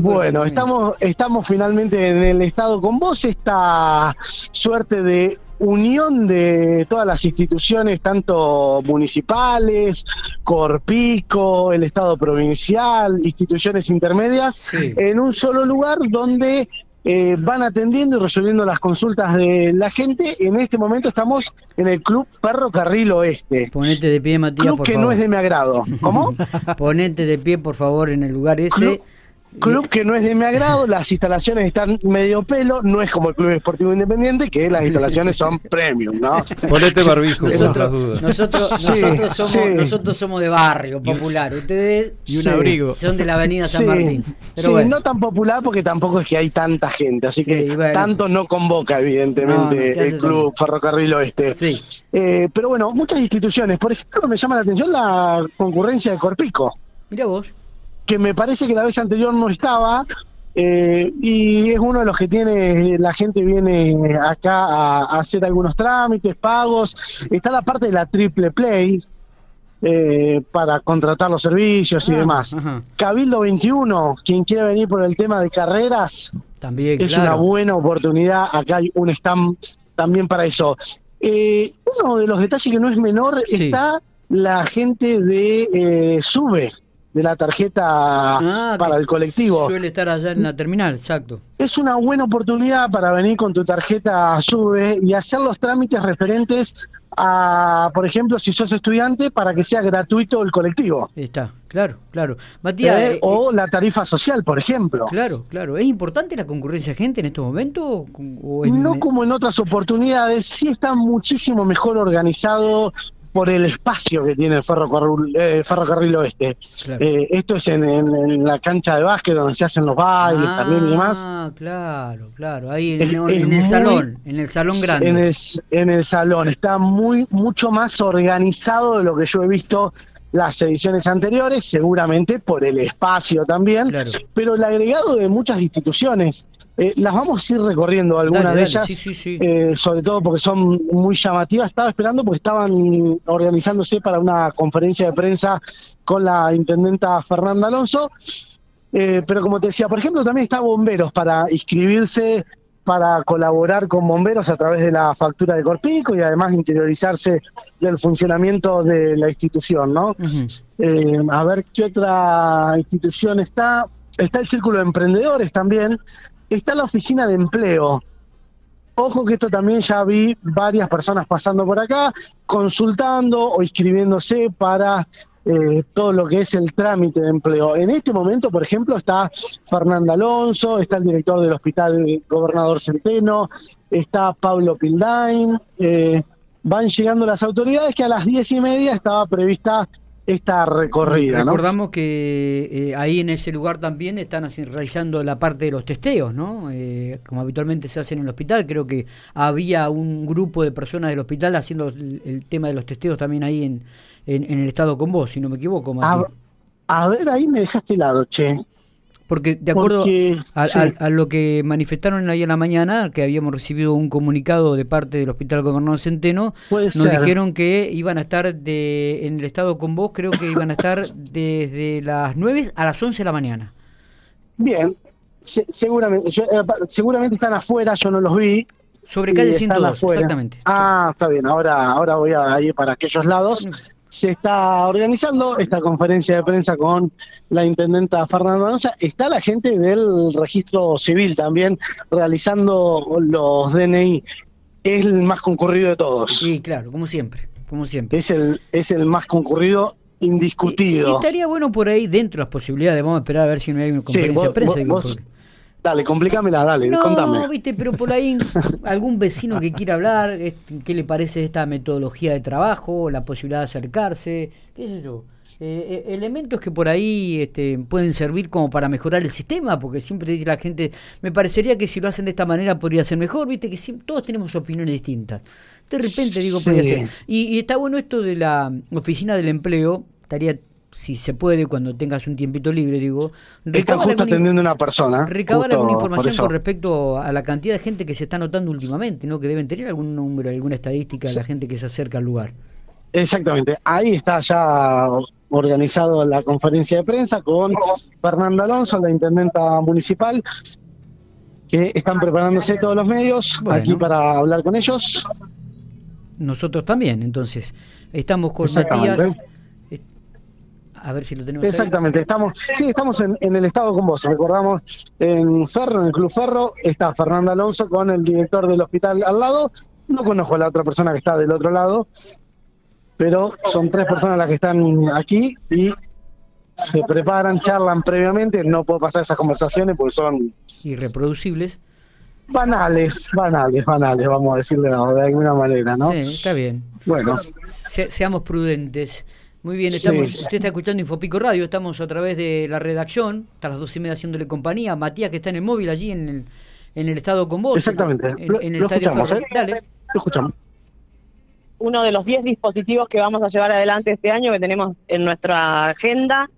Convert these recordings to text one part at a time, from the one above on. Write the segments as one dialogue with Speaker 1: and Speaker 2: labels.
Speaker 1: Bueno, estamos, estamos finalmente en el Estado con vos, esta suerte de unión de todas las instituciones, tanto municipales, Corpico, el Estado provincial, instituciones intermedias, en un solo lugar donde eh, van atendiendo y resolviendo las consultas de la gente. En este momento estamos en el Club Ferrocarril Oeste.
Speaker 2: Ponete de pie, Matías,
Speaker 1: Club que no es de mi agrado. ¿Cómo?
Speaker 2: Ponete de pie, por favor, en el lugar ese.
Speaker 1: Club que no es de mi agrado, las instalaciones están medio pelo, no es como el Club Esportivo Independiente, que las instalaciones son premium, ¿no?
Speaker 3: Ponete barbijo,
Speaker 2: nosotros, dudas. Nosotros, somos, nosotros somos de barrio popular, ustedes
Speaker 3: y un abrigo.
Speaker 2: son de la avenida San Martín.
Speaker 1: sí, no tan popular porque tampoco es que hay tanta gente, así que tanto no convoca, evidentemente, el Club Ferrocarril Oeste. Eh, pero bueno, muchas instituciones, por ejemplo, me llama la atención la concurrencia de Corpico.
Speaker 2: Mira vos
Speaker 1: que me parece que la vez anterior no estaba, eh, y es uno de los que tiene, la gente viene acá a, hacer algunos trámites, pagos, está la parte de la triple play. Eh, para contratar los servicios y ah, demás. Cabildo 21, quien quiera venir por el tema de carreras,
Speaker 2: también
Speaker 1: es una buena oportunidad. Acá hay un stand también para eso. Eh, uno de los detalles que no es menor está la gente de Sube de la tarjeta ah, para el colectivo.
Speaker 2: Suele estar allá en la terminal, exacto.
Speaker 1: Es una buena oportunidad para venir con tu tarjeta SUBE y hacer los trámites referentes a, por ejemplo, si sos estudiante, para que sea gratuito el colectivo.
Speaker 2: Está, claro, claro. Matías.
Speaker 1: Eh, o la tarifa social, por ejemplo.
Speaker 2: Claro, claro. ¿Es importante la concurrencia de gente en estos momentos?
Speaker 1: no como en otras oportunidades, sí está muchísimo mejor organizado por el espacio que tiene el ferrocarril, eh, ferrocarril oeste. Eh, esto es en, la cancha de básquet donde se hacen los bailes también y demás.
Speaker 2: Ah, claro, claro, ahí en, el salón, en el salón grande.
Speaker 1: En el, en el salón, está muy mucho más organizado de lo que yo he visto las ediciones anteriores, seguramente por el espacio también, pero el agregado de muchas instituciones. Eh, las vamos a ir recorriendo algunas de ellas, eh, sobre todo porque son muy llamativas. Estaba esperando porque estaban organizándose para una conferencia de prensa con la intendenta Fernanda Alonso. Eh, pero como te decía, por ejemplo, también está Bomberos para inscribirse para colaborar con bomberos a través de la factura de Corpico y además interiorizarse del funcionamiento de la institución, ¿no? Eh, a ver qué otra institución está. Está el Círculo de Emprendedores también. Está la Oficina de Empleo. Ojo que esto también ya vi varias personas pasando por acá, consultando o inscribiéndose para eh, todo lo que es el trámite de empleo. En este momento, por ejemplo, está Fernanda Alonso, está el director del Hospital Gobernador Centeno, está Pablo Pildain, eh, van llegando las autoridades que a las diez y media estaba prevista esta recorrida.
Speaker 2: Recordamos que eh, ahí en ese lugar también están realizando la parte de los testeos, ¿no? como habitualmente se hace en el hospital, creo que había un grupo de personas del hospital haciendo el tema de los testeos también ahí en, en, el estado con vos, si no me equivoco.
Speaker 1: A, ver, ahí me dejaste helado, che.
Speaker 2: Porque de acuerdo a, lo que manifestaron ahí en la mañana, que habíamos recibido un comunicado de parte del Hospital Gobernador Centeno, nos dijeron que iban a estar de, en el estado con vos, creo que iban a estar desde las 9 a las 11 de la mañana.
Speaker 1: Bien, seguramente, eh, seguramente están afuera, yo no los vi.
Speaker 2: Sobre calle 102, exactamente.
Speaker 1: Ah, está bien, ahora, ahora voy a ir para aquellos lados se está organizando esta conferencia de prensa con la intendenta Fernanda Manosa. Está la gente del registro civil también realizando los DNI. Es el más concurrido de todos.
Speaker 2: Sí, claro, como siempre, como siempre.
Speaker 1: Es el, es el más concurrido indiscutido.
Speaker 2: estaría bueno por ahí, dentro de las posibilidades, vamos a esperar a ver si no hay una conferencia de prensa.
Speaker 1: Dale, complícamela, dale, no, contame.
Speaker 2: viste, pero por ahí algún vecino que quiera hablar, qué le parece esta metodología de trabajo, la posibilidad de acercarse, qué sé yo. Eh, eh, elementos que por ahí este, pueden servir como para mejorar el sistema, porque siempre la gente, me parecería que si lo hacen de esta manera podría ser mejor, viste que todos tenemos opiniones distintas. De repente digo, podría ser. Y, y está bueno esto de la oficina del empleo, estaría si se puede, cuando tengas un tiempito libre, digo.
Speaker 1: Está justo atendiendo una persona.
Speaker 2: Recabar alguna información con respecto a la cantidad de gente que se está notando últimamente, ¿no? Que deben tener algún número, alguna estadística de la gente que se acerca al lugar.
Speaker 1: Exactamente. Ahí está ya organizado la conferencia de prensa con Fernanda Alonso, la intendenta municipal, que están preparándose todos los medios aquí para hablar con ellos.
Speaker 2: Nosotros también, entonces. Estamos con Matías. A ver si lo tenemos.
Speaker 1: Exactamente, estamos, sí, estamos en, el estado con vos. Recordamos en Ferro, en el Club Ferro, está Fernanda Alonso con el director del hospital al lado. No conozco a la otra persona que está del otro lado, pero son tres personas las que están aquí y se preparan, charlan previamente. No puedo pasar esas conversaciones porque son
Speaker 2: irreproducibles.
Speaker 1: Banales, banales, banales, vamos a decirle de alguna manera, ¿no?
Speaker 2: Sí, está bien. Bueno, seamos prudentes. Muy bien, estamos, usted está escuchando Infopico Radio, estamos a través de la redacción, hasta las dos y media haciéndole compañía. Matías que está en el móvil allí en el, en el estado con vos.
Speaker 1: Exactamente.
Speaker 2: En, el estadio
Speaker 1: escuchamos, ¿eh? Dale. Lo escuchamos.
Speaker 3: Uno de los 10 dispositivos que vamos a llevar adelante este año, que tenemos en nuestra agenda,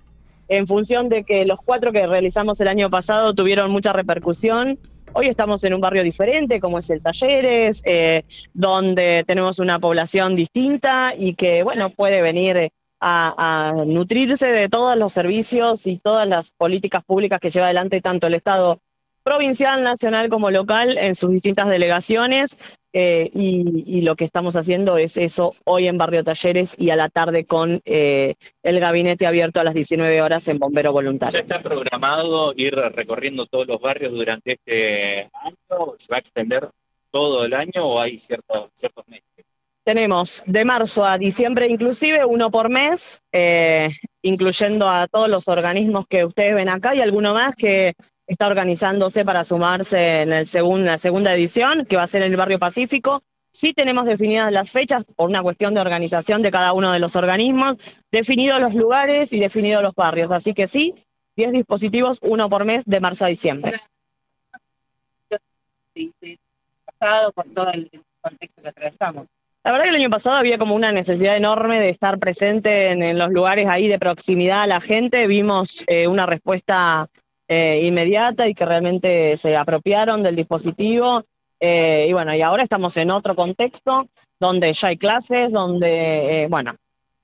Speaker 3: en función de que los cuatro que realizamos el año pasado tuvieron mucha repercusión. Hoy estamos en un barrio diferente, como es el Talleres, eh, donde tenemos una población distinta y que, bueno, puede venir a, nutrirse de todos los servicios y todas las políticas públicas que lleva adelante tanto el Estado provincial, nacional como local en sus distintas delegaciones. Eh, y, lo que estamos haciendo es eso hoy en Barrio Talleres y a la tarde con eh, el gabinete abierto a las 19 horas en Bombero Voluntario.
Speaker 4: ¿Ya está programado ir recorriendo todos los barrios durante este año? ¿Se va a extender todo el año o hay ciertos, ciertos meses?
Speaker 3: Tenemos de marzo a diciembre inclusive, uno por mes, eh, incluyendo a todos los organismos que ustedes ven acá y alguno más que está organizándose para sumarse en el la segunda edición, que va a ser en el barrio Pacífico. Sí tenemos definidas las fechas por una cuestión de organización de cada uno de los organismos, definidos los lugares y definidos los barrios. Así que sí, 10 dispositivos, uno por mes de marzo a diciembre.
Speaker 5: Sí, sí. Pasado con todo el contexto que atravesamos.
Speaker 3: La verdad que el año pasado había como una necesidad enorme de estar presente en, los lugares ahí de proximidad a la gente. Vimos eh, una respuesta eh, inmediata y que realmente se apropiaron del dispositivo. Eh, y bueno, y ahora estamos en otro contexto donde ya hay clases, donde, bueno,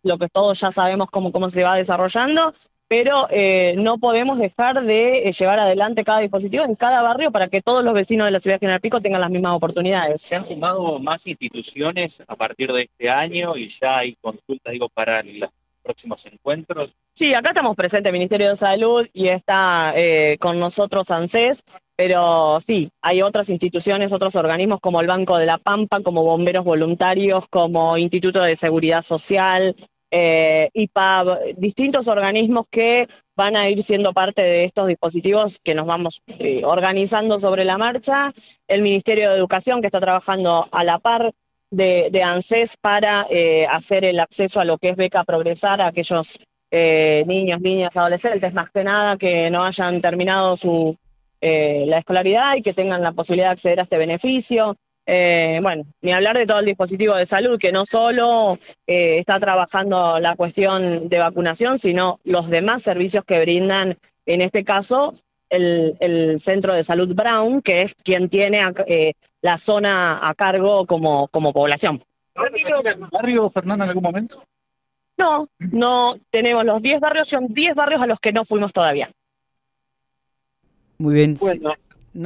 Speaker 3: lo que todos ya sabemos cómo, cómo se va desarrollando pero eh, no podemos dejar de eh, llevar adelante cada dispositivo en cada barrio para que todos los vecinos de la ciudad de General Pico tengan las mismas oportunidades.
Speaker 4: ¿Se han sumado más instituciones a partir de este año y ya hay consultas, digo, para los próximos encuentros?
Speaker 3: Sí, acá estamos presentes el Ministerio de Salud y está eh, con nosotros ANSES, pero sí, hay otras instituciones, otros organismos como el Banco de la Pampa, como Bomberos Voluntarios, como Instituto de Seguridad Social, eh, IPAB, distintos organismos que van a ir siendo parte de estos dispositivos que nos vamos eh, organizando sobre la marcha. El Ministerio de Educación que está trabajando a la par de, ANSES para eh, hacer el acceso a lo que es beca progresar a aquellos eh, niños, niñas, adolescentes, más que nada que no hayan terminado su la escolaridad y que tengan la posibilidad de acceder a este beneficio. Eh, bueno, ni hablar de todo el dispositivo de salud, que no solo eh, está trabajando la cuestión de vacunación, sino los demás servicios que brindan, en este caso, el, Centro de Salud Brown, que es quien tiene eh, la zona a cargo como, como población.
Speaker 1: ¿Barrio Fernanda en algún momento?
Speaker 3: No, no tenemos los 10 barrios, son 10 barrios a los que no fuimos todavía.
Speaker 2: Muy bien.
Speaker 6: Bueno,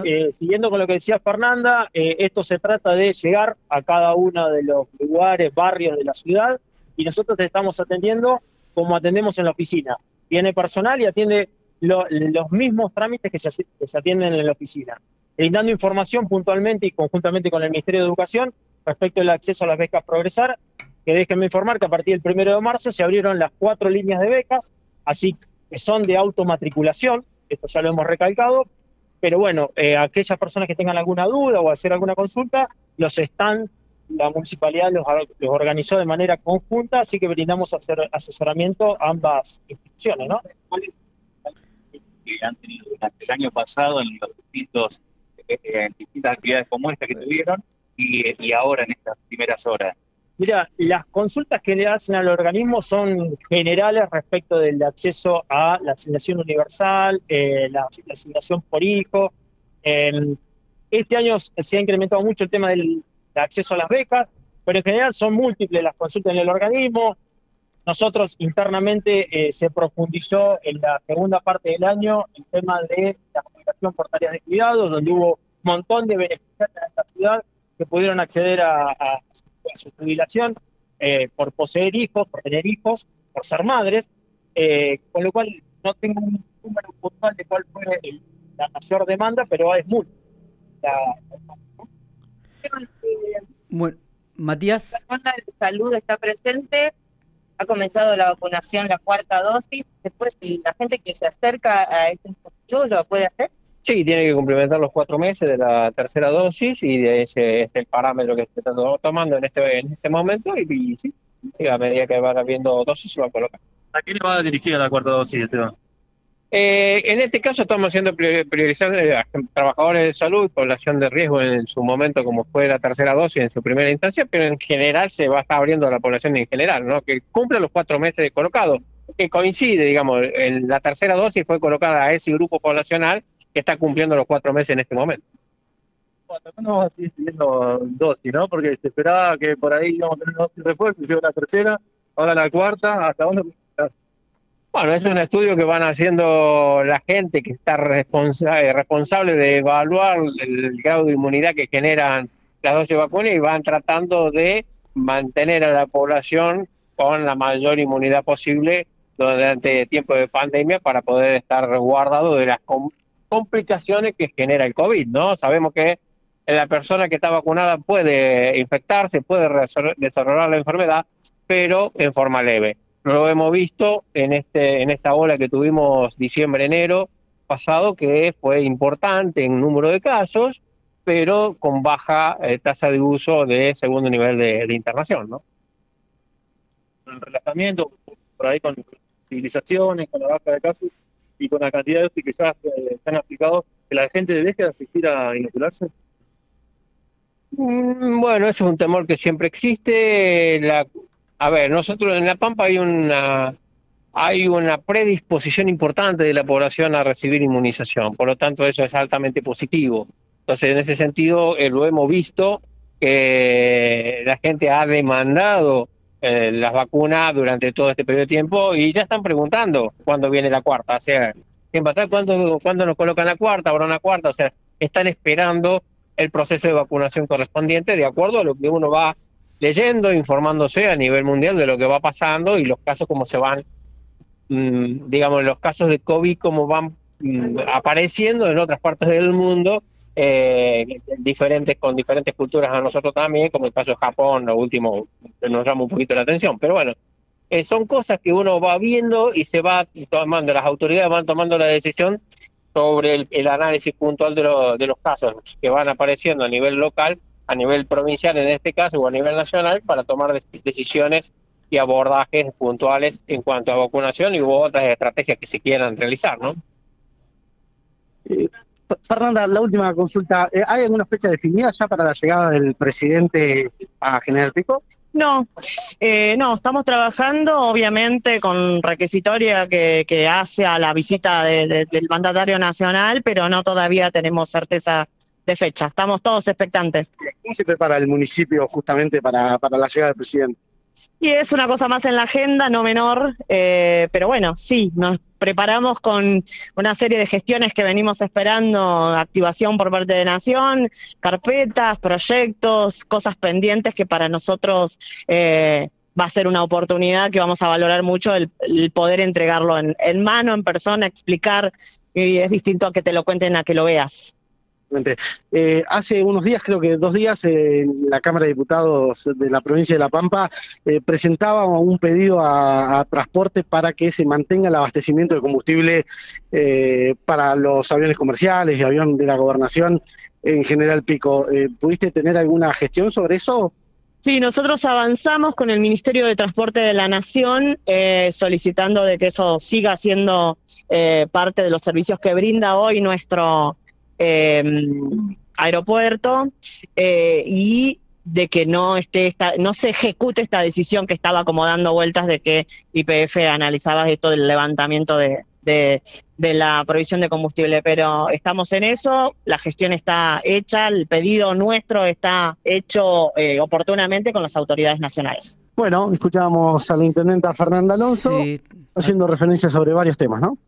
Speaker 6: eh, siguiendo con lo que decía Fernanda, eh, esto se trata de llegar a cada uno de los lugares, barrios de la ciudad, y nosotros te estamos atendiendo como atendemos en la oficina. Viene personal y atiende los mismos trámites que se, atienden en la oficina, brindando información puntualmente y conjuntamente con el Ministerio de Educación respecto al acceso a las becas Progresar, que déjenme informar que a partir del primero de marzo se abrieron las cuatro líneas de becas, así que son de automatriculación, esto ya lo hemos recalcado, pero bueno, eh, aquellas personas que tengan alguna duda o hacer alguna consulta, los están, la municipalidad los, organizó de manera conjunta, así que brindamos asesoramiento a ambas instituciones, ¿no?
Speaker 4: que han tenido durante el año pasado en los distintos eh, en distintas actividades como esta que tuvieron y, y ahora en estas primeras horas.
Speaker 6: Mira, las consultas que le hacen al organismo son generales respecto del acceso a la asignación universal, eh, la, asignación por hijo. este año se ha incrementado mucho el tema del acceso a las becas, pero en general son múltiples las consultas en el organismo. nosotros internamente eh, se profundizó en la segunda parte del año el tema de la comunicación por tareas de cuidado, donde hubo un montón de beneficiarios en esta ciudad que pudieron acceder a, su jubilación eh, por poseer hijos, por tener hijos, por ser madres, eh, con lo cual no tengo un número puntual de cuál fue la mayor demanda, pero es muy.
Speaker 2: bueno, Matías.
Speaker 5: La de Salud está presente ha comenzado la vacunación, la cuarta dosis. Después, la gente que se acerca a este dispositivo lo puede hacer.
Speaker 7: Sí, tiene que complementar los cuatro meses de la tercera dosis y ese es el parámetro que está tomando en este en este momento y, sí, a medida que van habiendo dosis se va a colocar.
Speaker 4: ¿A quién le va a dirigir la cuarta dosis, Esteban?
Speaker 7: Eh, en este caso estamos haciendo priorizar eh, a trabajadores de salud, población de riesgo en su momento, como fue la tercera dosis en su primera instancia, pero en general se va a estar abriendo a la población en general, ¿no? que cumple los cuatro meses de colocado, que coincide, digamos, en la tercera dosis fue colocada a ese grupo poblacional que está cumpliendo los cuatro meses en este momento.
Speaker 4: no va a seguir pidiendo dosis, ¿no? Porque se esperaba que por ahí íbamos a tener dosis de refuerzo, llegó la tercera, ahora la cuarta, ¿hasta dónde
Speaker 7: bueno, es un estudio que van haciendo la gente que está eh, responsable de evaluar el grado de inmunidad que generan las dosis de vacuna y van tratando de mantener a la población con la mayor inmunidad posible durante tiempo de pandemia para poder estar resguardado de las complicaciones que genera el COVID, ¿no? Sabemos que la persona que está vacunada puede infectarse, puede desarrollar la enfermedad, pero en forma leve. Lo hemos visto en, este, en esta ola que tuvimos diciembre-enero pasado, que fue importante en número de casos, pero con baja eh, tasa de uso de segundo nivel de, internación. ¿no?
Speaker 4: El relajamiento, por ahí con civilizaciones, con la baja de casos y con la cantidad de que ya eh, están aplicados, que la gente deje de asistir a inocularse.
Speaker 7: Mm, bueno, eso es un temor que siempre existe. La, a ver, nosotros en La Pampa hay una, hay una predisposición importante de la población a recibir inmunización, por lo tanto eso es altamente positivo. Entonces, en ese sentido, eh, lo hemos visto que la gente ha demandado eh, las vacunas durante todo este periodo de tiempo y ya están preguntando cuándo viene la cuarta. O sea, ¿cuándo, ¿cuándo nos colocan la cuarta? ¿Habrá una cuarta? O sea, están esperando el proceso de vacunación correspondiente de acuerdo a lo que uno va leyendo, informándose a nivel mundial de lo que va pasando y los casos como se van, mm, digamos, los casos de COVID como van mm, apareciendo en otras partes del mundo, eh, diferentes con diferentes culturas a nosotros también, como el caso de Japón, lo último nos llama un poquito la atención. Pero bueno, eh, son cosas que uno va viendo y se va tomando, las autoridades van tomando la decisión sobre el, análisis puntual de, de los casos que van apareciendo a nivel local a nivel provincial en este caso o a nivel nacional para tomar decisiones y abordajes puntuales en cuanto a vacunación y otras estrategias que se quieran realizar, ¿no?
Speaker 1: Fernanda, la última consulta. Eh, ¿Hay alguna fecha definida ya para la llegada del presidente a General Pico?
Speaker 3: No, eh, no, estamos trabajando obviamente con requisitoria que, que hace a la visita del mandatario nacional, pero no todavía tenemos certeza de fecha. Estamos todos expectantes.
Speaker 1: ¿Cómo se prepara el municipio justamente para, para la llegada del presidente?
Speaker 3: Y es una cosa más en la agenda, no menor, eh, pero bueno, sí, nos preparamos con una serie de gestiones que venimos esperando, activación por parte de Nación, carpetas, proyectos, cosas pendientes que para nosotros eh, va a ser una oportunidad que vamos a valorar mucho el, poder entregarlo en, en mano, en persona, explicar, y es distinto a que te lo cuenten a que lo veas.
Speaker 1: Eh, hace unos días, creo que dos días, la Cámara de Diputados de la provincia de La Pampa eh, presentaba un pedido a, transporte para que se mantenga el abastecimiento de combustible eh, para los aviones comerciales y aviones de la gobernación en General Pico. Eh, ¿Pudiste tener alguna gestión sobre eso?
Speaker 3: Sí, nosotros avanzamos con el Ministerio de Transporte de la Nación solicitando de que eso siga siendo parte de los servicios que brinda hoy nuestro Em, aeropuerto eh, y de que no esté esta, no se ejecute esta decisión que estaba como dando vueltas de que IPF analizaba esto del levantamiento de, de, la provisión de combustible, pero estamos en eso, la gestión está hecha, el pedido nuestro está hecho eh, oportunamente con las autoridades nacionales.
Speaker 1: Bueno, escuchábamos a la intendenta Fernanda Alonso haciendo referencia sobre varios temas, ¿no?